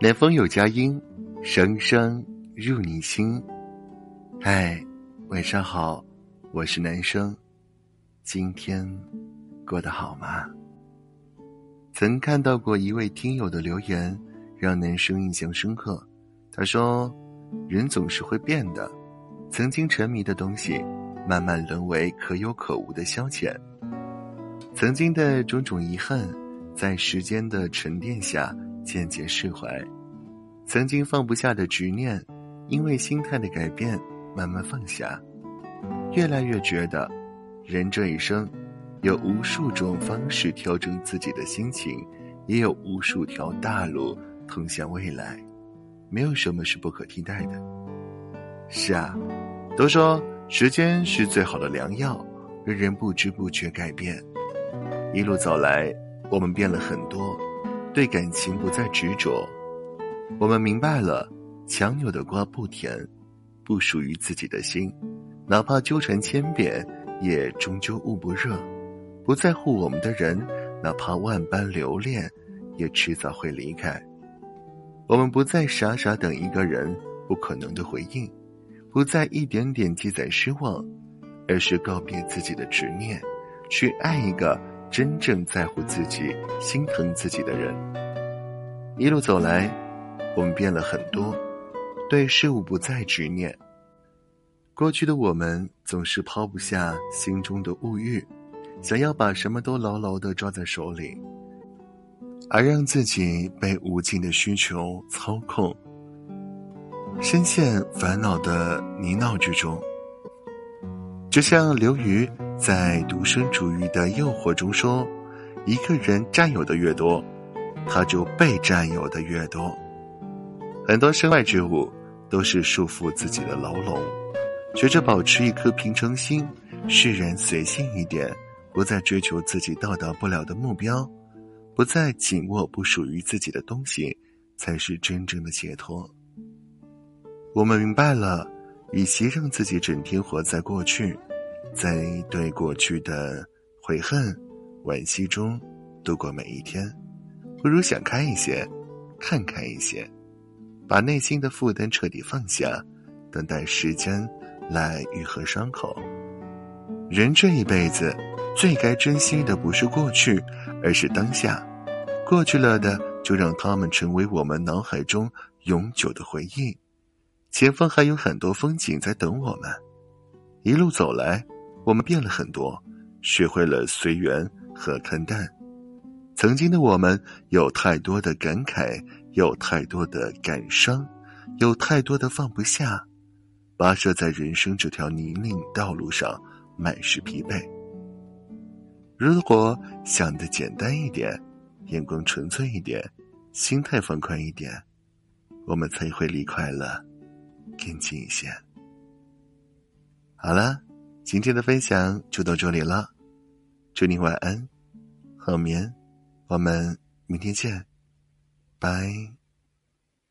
南风有佳音，声声入你心。嗨，晚上好，我是男生。今天过得好吗？曾看到过一位听友的留言，让男生印象深刻。他说：“人总是会变的，曾经沉迷的东西，慢慢沦为可有可无的消遣。曾经的种种遗憾，在时间的沉淀下。”渐渐释怀，曾经放不下的执念，因为心态的改变，慢慢放下。越来越觉得，人这一生，有无数种方式调整自己的心情，也有无数条大路通向未来，没有什么是不可替代的。是啊，都说时间是最好的良药，让人不知不觉改变。一路走来，我们变了很多。对感情不再执着，我们明白了，强扭的瓜不甜，不属于自己的心，哪怕纠缠千遍，也终究捂不热。不在乎我们的人，哪怕万般留恋，也迟早会离开。我们不再傻傻等一个人不可能的回应，不再一点点积攒失望，而是告别自己的执念，去爱一个。真正在乎自己、心疼自己的人，一路走来，我们变了很多，对事物不再执念。过去的我们总是抛不下心中的物欲，想要把什么都牢牢的抓在手里，而让自己被无尽的需求操控，深陷烦恼的泥淖之中。就像刘瑜在《独身主义的诱惑》中说：“一个人占有的越多，他就被占有的越多。很多身外之物都是束缚自己的牢笼。学着保持一颗平常心，世人随性一点，不再追求自己到达不了的目标，不再紧握不属于自己的东西，才是真正的解脱。”我们明白了，与其让自己整天活在过去。在对过去的悔恨、惋惜中度过每一天，不如想开一些，看开一些，把内心的负担彻底放下，等待时间来愈合伤口。人这一辈子，最该珍惜的不是过去，而是当下。过去了的，就让他们成为我们脑海中永久的回忆。前方还有很多风景在等我们，一路走来。我们变了很多，学会了随缘和看淡。曾经的我们有太多的感慨，有太多的感伤，有太多的放不下。跋涉在人生这条泥泞道路上，满是疲惫。如果想的简单一点，眼光纯粹一点，心态放宽一点，我们才会离快乐更近一些。好了。今天的分享就到这里了，祝你晚安，好眠，我们明天见，拜。